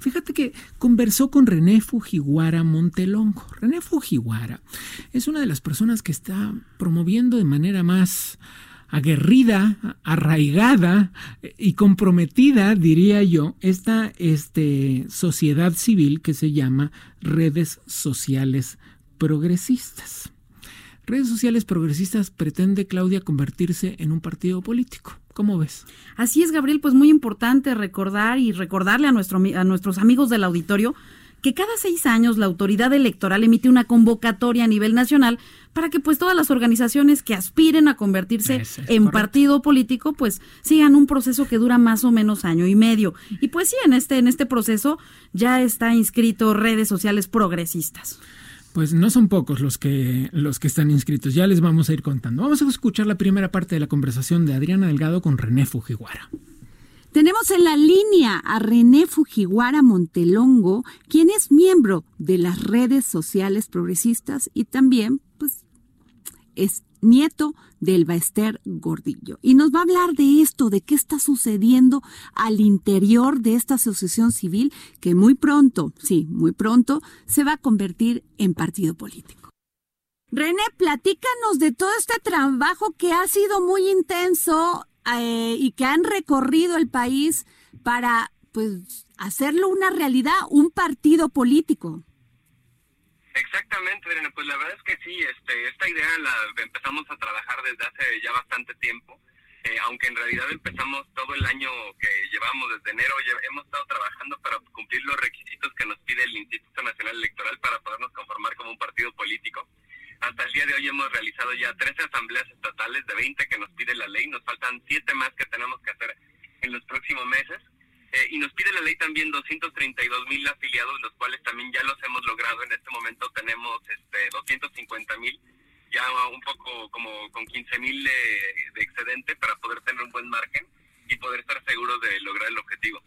Fíjate que conversó con René Fujiwara Montelongo. René Fujiwara es una de las personas que está promoviendo de manera más aguerrida, arraigada y comprometida, diría yo, esta este, sociedad civil que se llama redes sociales progresistas. Redes sociales progresistas pretende Claudia convertirse en un partido político. ¿Cómo ves? Así es, Gabriel, pues muy importante recordar y recordarle a, nuestro, a nuestros amigos del auditorio que cada seis años la autoridad electoral emite una convocatoria a nivel nacional para que pues todas las organizaciones que aspiren a convertirse en partido político pues sigan un proceso que dura más o menos año y medio. Y pues sí, en este, en este proceso ya está inscrito redes sociales progresistas. Pues no son pocos los que, los que están inscritos, ya les vamos a ir contando. Vamos a escuchar la primera parte de la conversación de Adriana Delgado con René Fujiwara. Tenemos en la línea a René Fujiwara Montelongo, quien es miembro de las redes sociales progresistas y también, pues, es nieto del Baester Gordillo. Y nos va a hablar de esto, de qué está sucediendo al interior de esta asociación civil que muy pronto, sí, muy pronto, se va a convertir en partido político. René, platícanos de todo este trabajo que ha sido muy intenso eh, y que han recorrido el país para pues hacerlo una realidad, un partido político. Exactamente, pues la verdad es que sí, este, esta idea la empezamos a trabajar desde hace ya bastante tiempo, eh, aunque en realidad empezamos todo el año que llevamos desde enero, hemos estado trabajando para cumplir los requisitos que nos pide el Instituto Nacional Electoral para podernos conformar como un partido político. Hasta el día de hoy hemos realizado ya 13 asambleas estatales de 20 que nos pide la ley. Nos faltan 7 más que tenemos que hacer en los próximos meses. Eh, y nos pide la ley también 232 mil afiliados, los cuales también ya los hemos logrado. En este momento tenemos este, 250 mil, ya un poco como con 15 mil de, de excedente para poder tener un buen margen y poder estar seguros de lograr el objetivo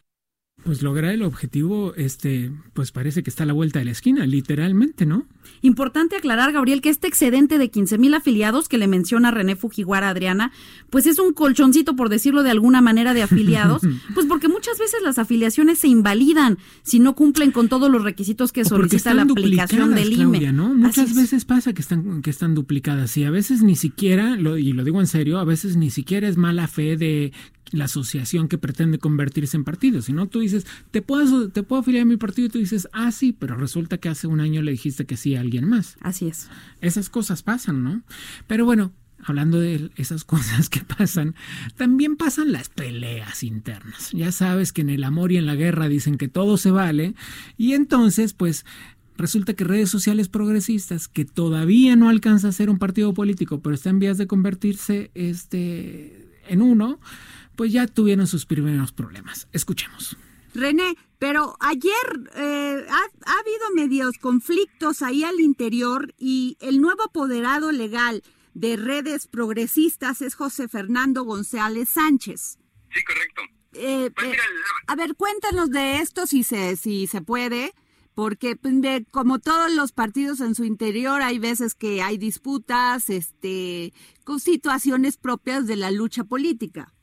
pues lograr el objetivo, este, pues parece que está a la vuelta de la esquina, literalmente, ¿no? Importante aclarar, Gabriel, que este excedente de 15 mil afiliados que le menciona René Fujiwara Adriana, pues es un colchoncito, por decirlo de alguna manera, de afiliados, pues porque muchas veces las afiliaciones se invalidan si no cumplen con todos los requisitos que solicita la aplicación del IME. ¿no? Muchas veces pasa que están, que están duplicadas y a veces ni siquiera, lo, y lo digo en serio, a veces ni siquiera es mala fe de la asociación que pretende convertirse en partido. Si no, tú dices, ¿te puedo, te puedo afiliar a mi partido y tú dices, ah, sí, pero resulta que hace un año le dijiste que sí a alguien más. Así es. Esas cosas pasan, ¿no? Pero bueno, hablando de esas cosas que pasan, también pasan las peleas internas. Ya sabes que en el amor y en la guerra dicen que todo se vale y entonces pues resulta que redes sociales progresistas que todavía no alcanza a ser un partido político, pero está en vías de convertirse este en uno, pues ya tuvieron sus primeros problemas. Escuchemos. René, pero ayer eh, ha, habido medios conflictos ahí al interior y el nuevo apoderado legal de redes progresistas es José Fernando González Sánchez. Sí, correcto. Eh, pues eh, a ver, cuéntanos de esto si se, si se puede, porque pues, como todos los partidos en su interior hay veces que hay disputas, este, con situaciones propias de la lucha política.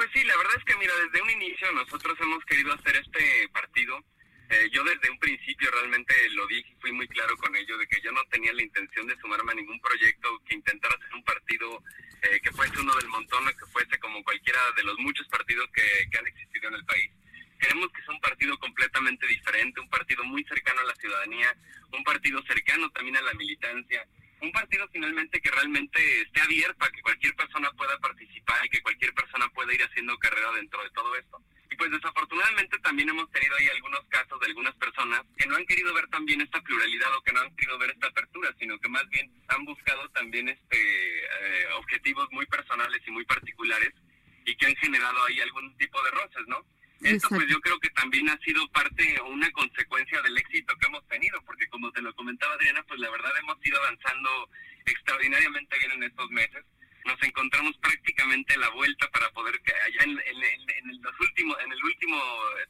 Pues sí, la verdad es que mira, desde un inicio nosotros hemos querido hacer este partido. Eh, yo desde un principio realmente lo dije, fui muy claro con ello, de que yo no tenía la intención de sumarme a ningún proyecto que intentara hacer un partido eh, que fuese uno del montón o que fuese como cualquiera de los muchos partidos que, que han existido en el país. Queremos que sea un partido completamente diferente, un partido muy cercano a la ciudadanía, un partido cercano también a la militancia, un partido finalmente que realmente esté abierto a que cualquier persona pueda participar y que cualquier persona pueda ir haciendo carrera dentro de todo esto. Y pues desafortunadamente también hemos tenido ahí algunos casos de algunas personas que no han querido ver también esta pluralidad o que no han querido ver esta apertura, sino que más bien han buscado también este eh, objetivos muy personales y muy particulares y que han generado ahí algún tipo de roces, ¿no? Esto pues yo creo que también ha sido parte o una consecuencia del éxito que hemos tenido, como te lo comentaba Adriana, pues la verdad hemos ido avanzando extraordinariamente bien en estos meses. Nos encontramos prácticamente la vuelta para poder allá en, los últimos, en el último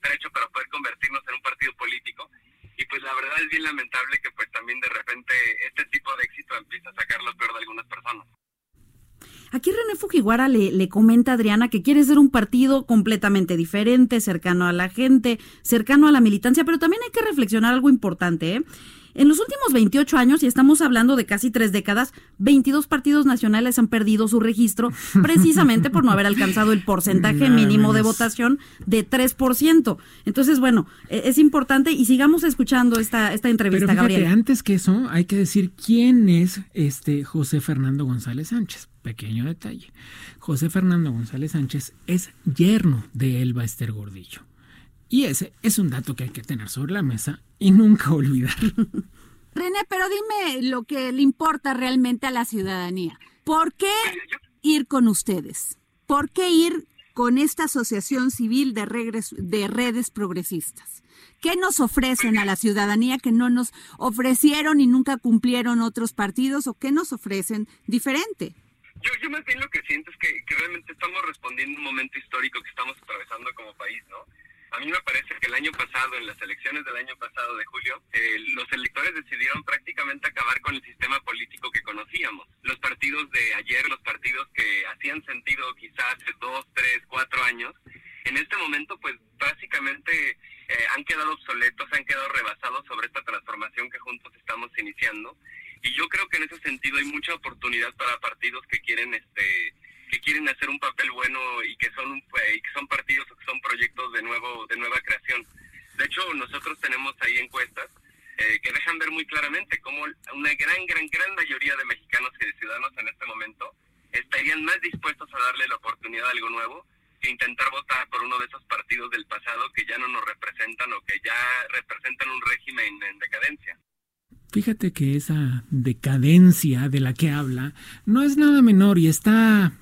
trecho para poder convertirnos en un partido político. Y pues la verdad es bien lamentable que pues también de repente este tipo de éxito empieza a sacar lo peor de algunas personas. Aquí René Fujiwara le, le comenta a Adriana que quiere ser un partido completamente diferente, cercano a la gente, cercano a la militancia, pero también hay que reflexionar algo importante. ¿eh? En los últimos 28 años, y estamos hablando de casi tres décadas, 22 partidos nacionales han perdido su registro precisamente por no haber alcanzado el porcentaje mínimo de votación de 3%. Entonces, bueno, e, es importante y sigamos escuchando esta, esta entrevista, Pero Gabriel. Antes que eso, hay que decir quién es este José Fernando González Sánchez. Pequeño detalle. José Fernando González Sánchez es yerno de Elba Ester Gordillo. Y ese es un dato que hay que tener sobre la mesa y nunca olvidar. René, pero dime lo que le importa realmente a la ciudadanía. ¿Por qué ir con ustedes? ¿Por qué ir con esta asociación civil de, de redes progresistas? ¿Qué nos ofrecen a la ciudadanía que no nos ofrecieron y nunca cumplieron otros partidos o qué nos ofrecen diferente? Yo, yo más bien lo que siento es que, que realmente estamos respondiendo a un momento histórico que estamos atravesando como país, ¿no? A mí me parece que el año pasado, en las elecciones del año pasado de julio, eh, los electores decidieron prácticamente acabar con el sistema político que conocíamos. Los partidos de ayer, los partidos que hacían sentido quizás hace dos, tres, cuatro años, en este momento pues básicamente eh, han quedado obsoletos, han quedado rebasados sobre esta transformación que juntos estamos iniciando. Y yo creo que en ese sentido hay mucha oportunidad para partidos que quieren este que quieren hacer un papel bueno y que son y que son partidos que son proyectos de nuevo de nueva creación. De hecho, nosotros tenemos ahí encuestas eh, que dejan ver muy claramente cómo una gran, gran, gran mayoría de mexicanos y de ciudadanos en este momento estarían más dispuestos a darle la oportunidad a algo nuevo que intentar votar por uno de esos partidos del pasado que ya no nos representan o que ya representan un régimen en decadencia. Fíjate que esa decadencia de la que habla no es nada menor y está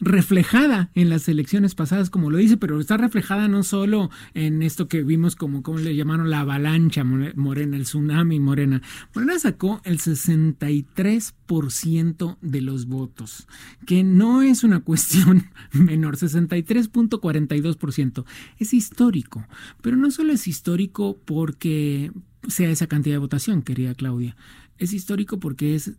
reflejada en las elecciones pasadas, como lo dice, pero está reflejada no solo en esto que vimos como, como le llamaron la avalancha morena, el tsunami morena. Morena sacó el 63% de los votos, que no es una cuestión menor, 63.42%. Es histórico, pero no solo es histórico porque sea esa cantidad de votación, querida Claudia. Es histórico porque es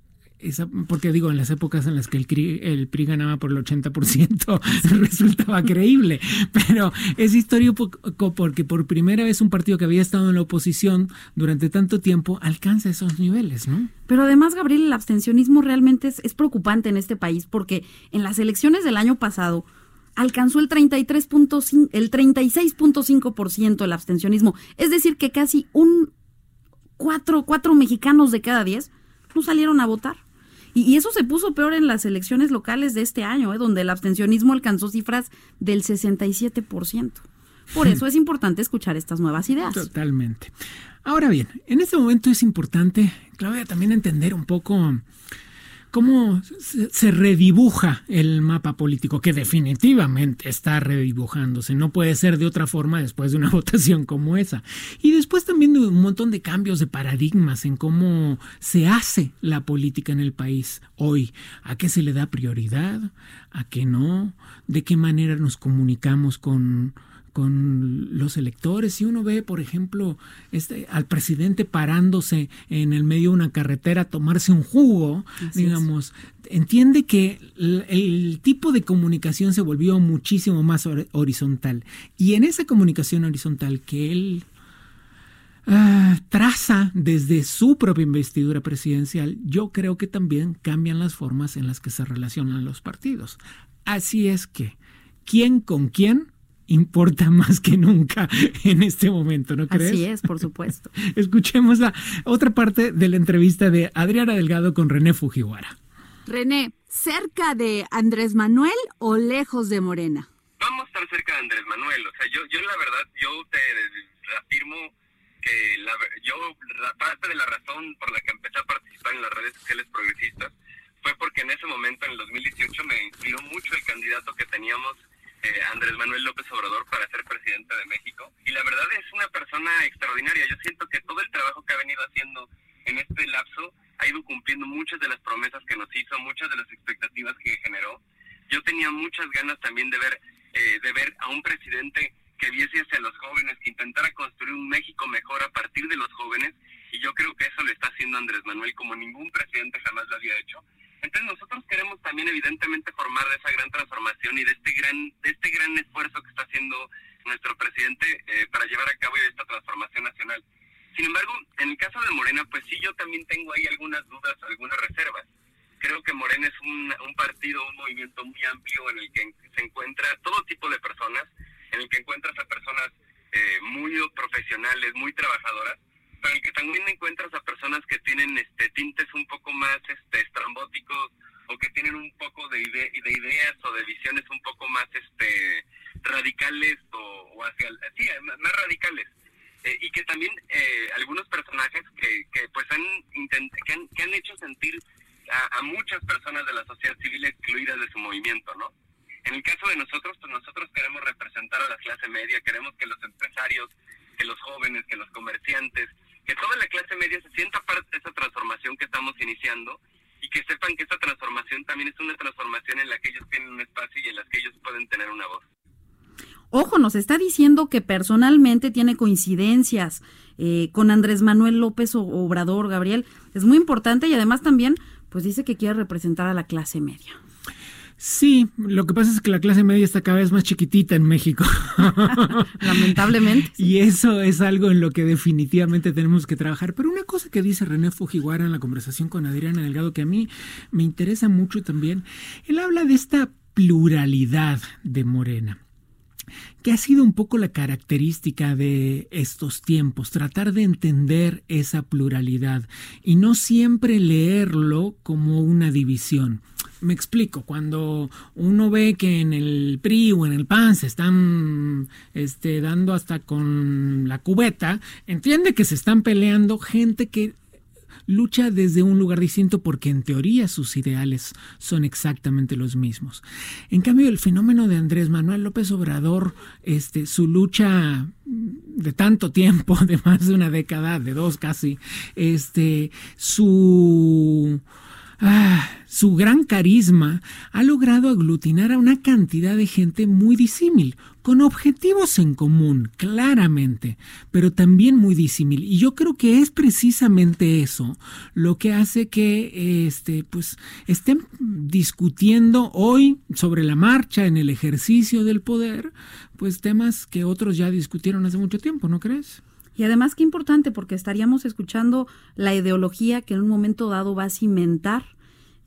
porque digo, en las épocas en las que el, el PRI ganaba por el 80% resultaba creíble, pero es histórico porque por primera vez un partido que había estado en la oposición durante tanto tiempo alcanza esos niveles, ¿no? Pero además, Gabriel, el abstencionismo realmente es, es preocupante en este país porque en las elecciones del año pasado alcanzó el 33.5 el 36.5% el abstencionismo, es decir, que casi un cuatro, cuatro mexicanos de cada diez no salieron a votar. Y, eso se puso peor en las elecciones locales de este año, ¿eh? donde el abstencionismo alcanzó cifras del 67%. Por eso es importante escuchar estas nuevas ideas. Totalmente. Ahora bien, en este momento es importante, Claudia, también entender un poco cómo se redibuja el mapa político, que definitivamente está redibujándose. No puede ser de otra forma después de una votación como esa. Y después también de un montón de cambios de paradigmas en cómo se hace la política en el país hoy. ¿A qué se le da prioridad? ¿A qué no? ¿De qué manera nos comunicamos con con los electores. Si uno ve, por ejemplo, este, al presidente parándose en el medio de una carretera a tomarse un jugo, digamos, entiende que el, tipo de comunicación se volvió muchísimo más horizontal. Y en esa comunicación horizontal que él ah, traza desde su propia investidura presidencial, yo creo que también cambian las formas en las que se relacionan los partidos. Así es que, ¿quién con quién? Importa más que nunca en este momento, ¿no crees? Así es, por supuesto. Escuchemos la otra parte de la entrevista de Adriana Delgado con René Fujiwara. René, ¿cerca de Andrés Manuel o lejos de Morena? Vamos a estar cerca de Andrés Manuel. O sea, yo, yo la verdad, yo te afirmo que la, yo, la parte de la razón por la que empecé a participar en las redes sociales progresistas fue porque en ese momento, en el 2018, me inspiró mucho el candidato que teníamos eh, Andrés Manuel López Obrador para ser presidente de México. Y la verdad es una persona extraordinaria. Yo siento que todo el trabajo que ha venido haciendo en este lapso ha ido cumpliendo muchas de las promesas que nos hizo, muchas de las expectativas que generó. Yo tenía muchas ganas también de ver, eh, de ver a un presidente que viese hacia los jóvenes, que intentara construir un México mejor a partir de los jóvenes. Y yo creo que eso lo está haciendo Andrés Manuel como ningún presidente jamás lo había hecho. Entonces nosotros queremos también evidentemente formar de esa gran transformación y de este gran, de este gran esfuerzo que está haciendo nuestro presidente eh, para llevar a cabo esta transformación nacional. Sin embargo, en el caso de Morena, pues sí, yo también tengo ahí algunas dudas, algunas reservas. Creo que Morena es un, un partido, un movimiento muy amplio en el que se encuentra todo tipo de personas, en el que encuentras a personas eh, muy profesionales, muy trabajadoras, que también encuentras a personas que tienen este tintes un poco más este estrambóticos o que tienen un poco de, de ideas o de visiones un poco más este radicales o, hacia sí, más radicales eh, y que también eh, algunos personajes que, que pues han, que han, que han hecho sentir a, a, muchas personas de la sociedad civil excluidas de su movimiento, ¿no? En el caso de nosotros, pues nosotros queremos representar a la clase media, queremos que los empresarios, que los jóvenes, que los comerciantes, que toda la clase media se sienta parte de esa transformación que estamos iniciando y que sepan que esa transformación también es una transformación en la que ellos tienen un espacio y en la que ellos pueden tener una voz. Ojo, nos está diciendo que personalmente tiene coincidencias eh, con Andrés Manuel López Obrador, Gabriel. Es muy importante y además también, pues dice que quiere representar a la clase media. Sí, lo que pasa es que la clase media está cada vez más chiquitita en México. Lamentablemente. Y eso es algo en lo que definitivamente tenemos que trabajar. Pero una cosa que dice René Fujiwara en la conversación con Adriana Delgado, que a mí me interesa mucho también, él habla de esta pluralidad de Morena que ha sido un poco la característica de estos tiempos, tratar de entender esa pluralidad y no siempre leerlo como una división. Me explico, cuando uno ve que en el PRI o en el PAN se están este, dando hasta con la cubeta, entiende que se están peleando gente que lucha desde un lugar distinto porque en teoría sus ideales son exactamente los mismos. En cambio, el fenómeno de Andrés Manuel López Obrador, este, su lucha de tanto tiempo, de más de una década, de dos casi, este, su Ah, su gran carisma ha logrado aglutinar a una cantidad de gente muy disímil, con objetivos en común, claramente, pero también muy disímil. Y yo creo que es precisamente eso lo que hace que este, pues, estén discutiendo hoy sobre la marcha en el ejercicio del poder, pues temas que otros ya discutieron hace mucho tiempo, ¿no crees? Y además qué importante porque estaríamos escuchando la ideología que en un momento dado va a cimentar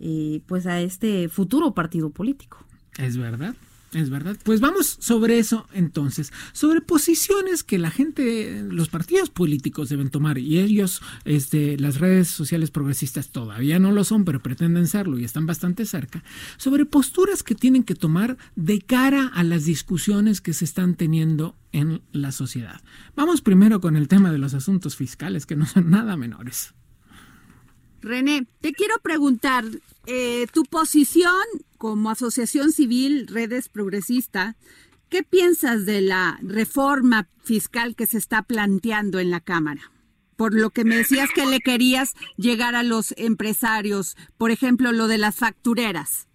eh, pues a este futuro partido político. Es verdad. Es verdad. Pues vamos sobre eso entonces, sobre posiciones que la gente, los partidos políticos deben tomar y ellos, este, las redes sociales progresistas todavía no lo son, pero pretenden serlo y están bastante cerca, sobre posturas que tienen que tomar de cara a las discusiones que se están teniendo en la sociedad. Vamos primero con el tema de los asuntos fiscales, que no son nada menores. René, te quiero preguntar, eh, tu posición como asociación civil Redes Progresistas, ¿qué piensas de la reforma fiscal que se está planteando en la Cámara? Por lo que me decías que le querías llegar a los empresarios, por ejemplo, lo de las factureras.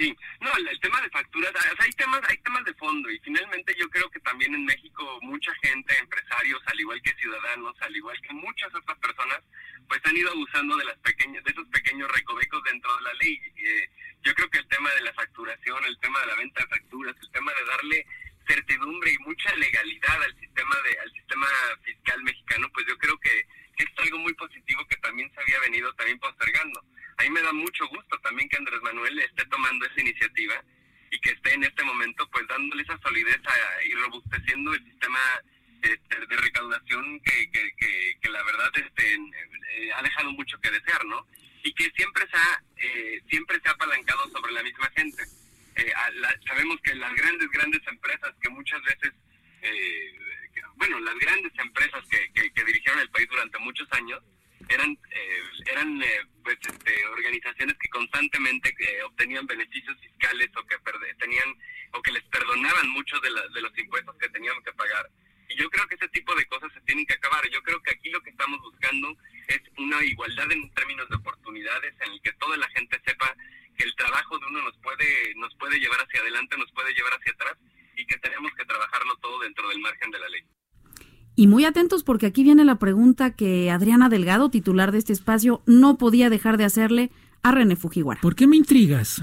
Sí, no, el, tema de facturas, hay temas, hay temas de fondo y finalmente yo creo que también en México mucha gente, empresarios, al igual que ciudadanos, al igual que muchas otras personas, pues han ido abusando de las pequeñas, de esos pequeños recovecos dentro de la ley. Eh, yo creo que el tema de la facturación, el tema de la venta de facturas, el tema de darle certidumbre y mucha legalidad al sistema de, al sistema fiscal mexicano, pues yo creo que, que es algo muy positivo que también se había venido también postergando a mí me da mucho gusto también que Andrés Manuel esté tomando esa iniciativa y que esté en este momento pues dándole esa solidez y robusteciendo el sistema este, de recaudación que, que, la verdad este, eh, ha dejado mucho que desear, ¿no? Y que siempre se ha, eh, siempre se ha apalancado sobre la misma gente. Eh, sabemos que las grandes, grandes empresas que muchas veces, bueno, las grandes empresas que, que dirigieron el país durante muchos años, eran eh, eran eh, pues, este, organizaciones que constantemente eh, obtenían beneficios fiscales o que tenían o que les perdonaban muchos de, de los impuestos que teníamos que pagar. Y yo creo que ese tipo de cosas se tienen que acabar. Yo creo que aquí lo que estamos buscando es una igualdad en términos de oportunidades, en el que toda la gente sepa que el trabajo de uno nos puede, nos puede llevar hacia adelante, nos puede llevar hacia atrás y que tenemos que trabajarlo todo dentro del margen de la ley. Y muy atentos porque aquí viene la pregunta que Adriana Delgado, titular de este espacio, no podía dejar de hacerle a René Fujiwara. ¿Por qué me intrigas?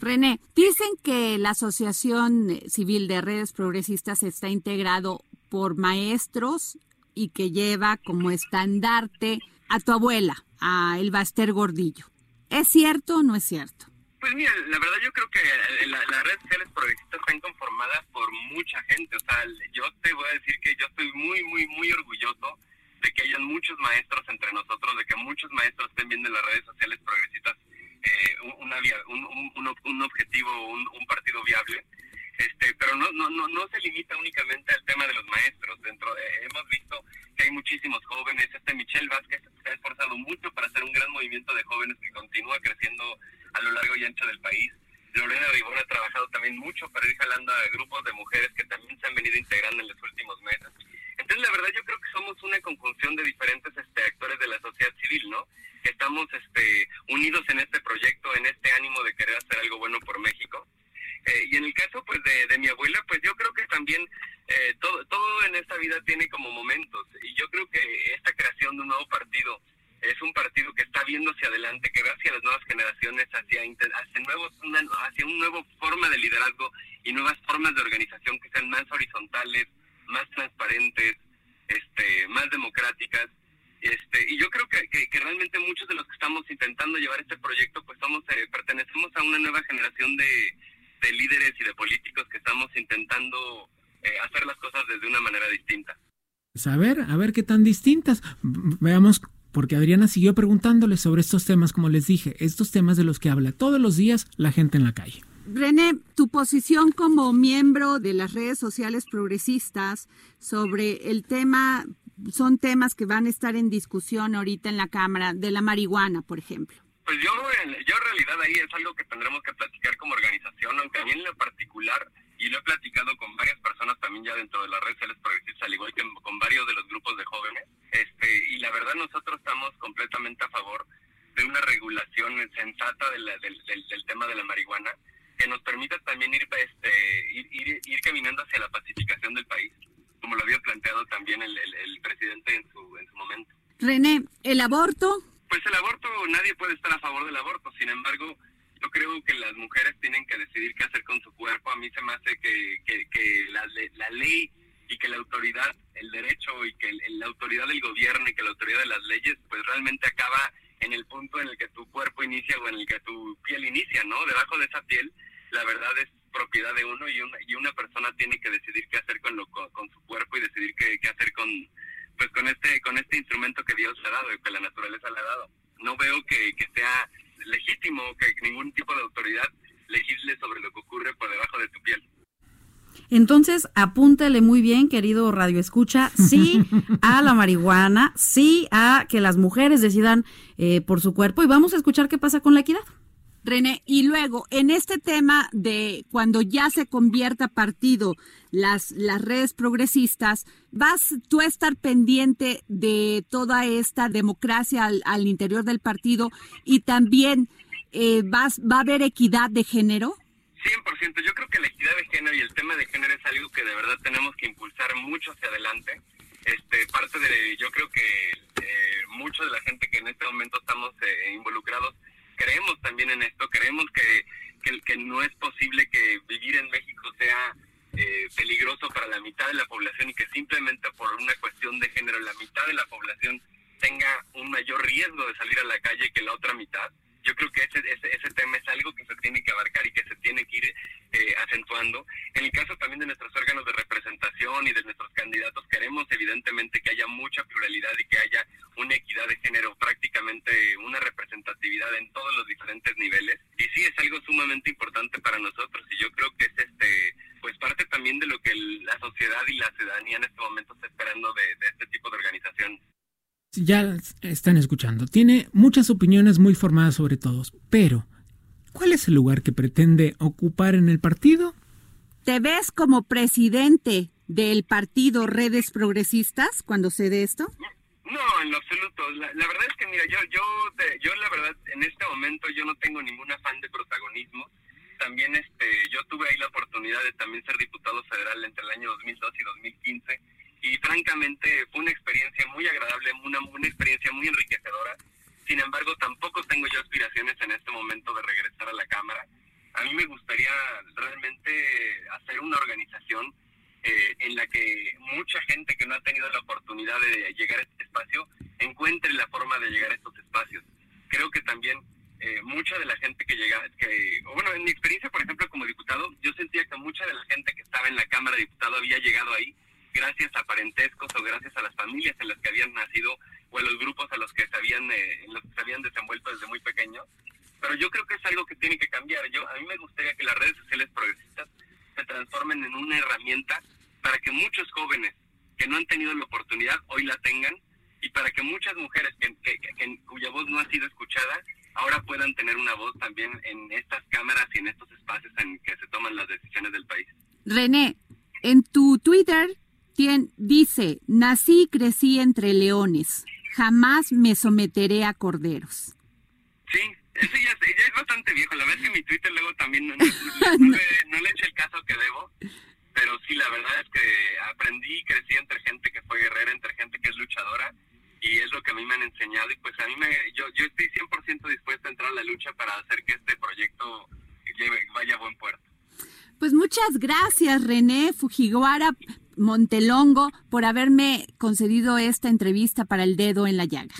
René, dicen que la Asociación Civil de Redes Progresistas está integrado por maestros y que lleva como estandarte a tu abuela, a El Baster Gordillo. ¿Es cierto o no es cierto? Pues mira, la verdad yo creo que eh, las redes sociales progresistas están conformadas por mucha gente. O sea, yo te voy a decir que yo estoy muy, muy, muy orgulloso de que hayan muchos maestros entre nosotros, de que muchos maestros estén viendo en las redes sociales progresistas eh, una, un, objetivo, un, partido viable. Este, pero no, no, no, no se limita únicamente al tema de los maestros. Dentro hemos visto que hay muchísimos jóvenes. Este Michelle Vázquez se ha esforzado mucho para hacer un gran movimiento de jóvenes que continúa creciendo a lo largo y ancho del país. Lorena Ribón ha trabajado también mucho para ir jalando a grupos de mujeres que también se han venido integrando en los últimos meses. Entonces, la verdad, yo creo que somos una conjunción de diferentes este, actores de la sociedad civil, ¿no? Que estamos este, unidos en este proyecto, en este ánimo de querer hacer algo bueno por México. Eh, y en el caso, pues, de, de, mi abuela, pues yo creo que también eh, todo, todo en esta vida tiene como momentos. Y yo creo que esta creación de un nuevo partido es un partido que está viendo hacia adelante, que ve hacia las nuevas generaciones, hacia, hacia, nuevos, una, hacia una nueva forma de liderazgo y nuevas formas de organización que sean más horizontales, más transparentes, este, más democráticas. Este, y yo creo que, que, realmente muchos de los que estamos intentando llevar este proyecto, pues somos, eh, pertenecemos a una nueva generación de, de, líderes y de políticos que estamos intentando eh, hacer las cosas desde una manera distinta. Pues a ver, a ver qué tan distintas. Veamos porque Adriana siguió preguntándole sobre estos temas, como les dije, estos temas de los que habla todos los días la gente en la calle. René, tu posición como miembro de las redes sociales progresistas sobre el tema, son temas que van a estar en discusión ahorita en la Cámara, de la marihuana, por ejemplo. Pues yo, yo en realidad ahí es algo que tendremos que platicar como organización, aunque a mí en lo particular, y lo he platicado con varias personas también ya dentro de las redes sociales progresistas, al igual que con varios de los grupos de jóvenes, este, y la verdad nosotros estamos completamente a favor de una regulación sensata del, del, tema de la marihuana que nos permita también ir, este, ir, ir, caminando hacia la pacificación del país, como lo había planteado también el, el presidente en su, en su momento. René, ¿el aborto? Pues el aborto, nadie puede estar a favor del aborto, sin embargo, yo creo que las mujeres tienen que decidir qué hacer con su cuerpo. A mí se me hace que, que, la, la, ley y que la autoridad, el derecho y que la autoridad del gobierno y que la autoridad de las leyes, pues realmente acaba en el punto en el que tu cuerpo inicia o en el que tu piel inicia, ¿no? Debajo de esa piel, la verdad es propiedad de uno y una, y una persona tiene que decidir qué hacer con, lo, con, su cuerpo y decidir qué, qué hacer con, pues con este con este instrumento que Dios ha dado y que la naturaleza le ha dado. No veo que, sea legítimo que ningún tipo de autoridad legisle sobre lo que ocurre por debajo de tu piel. Entonces, apúntale muy bien, querido Radio Escucha, sí a la marihuana, sí a que las mujeres decidan eh, por su cuerpo y vamos a escuchar qué pasa con la equidad. René, y luego, en este tema de cuando ya se convierta partido las, las redes progresistas, ¿vas tú a estar pendiente de toda esta democracia al, interior del partido y también eh, vas, va a haber equidad de género? 100%. Yo creo que la equidad de género y el tema de género es algo que de verdad tenemos que impulsar mucho hacia adelante. Este, parte de, yo creo que eh, mucha de la gente que en este momento estamos eh, involucrados creemos también en esto, creemos que, que, no es posible que vivir en México sea eh, peligroso para la mitad de la población y que simplemente por una cuestión de género la mitad de la población tenga un mayor riesgo de salir a la calle que la otra mitad. Yo creo que ese, ese, ese tema es algo que se tiene que abarcar y que se tiene que ir eh, acentuando. En el caso también de nuestros órganos de representación y de nuestros candidatos, queremos evidentemente que haya mucha pluralidad y que haya una equidad de género, prácticamente una representatividad en todos los diferentes niveles. Y sí, es algo sumamente importante para nosotros y yo creo que es este pues parte también de lo que la sociedad y la ciudadanía en este momento está esperando de, de este tipo de organización ya están escuchando, tiene muchas opiniones muy formadas sobre todos, pero ¿cuál es el lugar que pretende ocupar en el partido? ¿Te ves como presidente del partido Redes Progresistas cuando se dé esto? No, en lo absoluto. La, verdad es que, mira, yo, yo, yo la verdad, en este momento yo no tengo ningún afán de protagonismo. También este, yo tuve ahí la oportunidad de también ser diputado federal entre el año 2002 y 2015 y francamente fue una experiencia muy agradable, una, una experiencia muy enriquecedora. Sin embargo, tampoco tengo yo aspiraciones en este momento de regresar a la Cámara. A mí me gustaría realmente hacer una organización eh, en la que mucha gente que no ha tenido la oportunidad de llegar a este espacio encuentre la forma de llegar a estos espacios. Creo que también eh, mucha de la gente que llega, que, bueno, en mi experiencia, por ejemplo, como diputado, yo sentía que mucha de la gente que estaba en la Cámara de Diputados había llegado ahí gracias a parentescos o gracias a las familias en las que habían nacido o a los grupos a los que se habían, eh, en los que se habían desenvuelto desde muy pequeños. Pero yo creo que es algo que tiene que cambiar. Yo, a mí me gustaría que las redes sociales progresistas se transformen en una herramienta para que muchos jóvenes que no han tenido la oportunidad hoy la tengan y para que muchas mujeres que, cuya voz no ha sido escuchada ahora puedan tener una voz también en estas cámaras y en estos espacios en que se toman las decisiones del país. René, en tu Twitter dice, nací y crecí entre leones, jamás me someteré a corderos. Sí, eso ya, es bastante viejo. La verdad es que mi Twitter luego también no, le, no eché el caso que debo. Pero sí, la verdad es que aprendí y crecí entre gente que fue guerrera, entre gente que es luchadora. Y es lo que a mí me han enseñado. Y pues a mí me, yo, yo estoy 100% dispuesto a entrar a la lucha para hacer que este proyecto lleve, vaya a buen puerto. Pues muchas gracias, René Fujiwara Montelongo, por haberme concedido esta entrevista para el dedo en la llaga.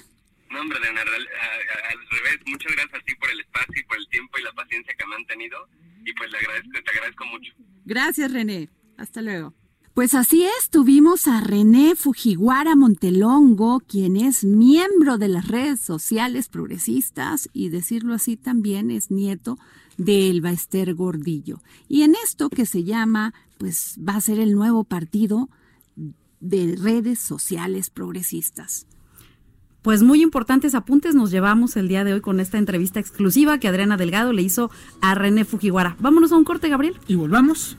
No, hombre, de al, revés, muchas gracias a ti por el espacio y por el tiempo y la paciencia que me han tenido. Y pues le agradezco, te agradezco mucho. Gracias, René. Hasta luego. Pues así es, tuvimos a René Fujiwara Montelongo, quien es miembro de las redes sociales progresistas y decirlo así también es nieto de Elba Ester Gordillo. Y en esto que se llama, pues va a ser el nuevo partido de redes sociales progresistas. Pues muy importantes apuntes nos llevamos el día de hoy con esta entrevista exclusiva que Adriana Delgado le hizo a René Fujiwara. Vámonos a un corte, Gabriel. Y volvamos.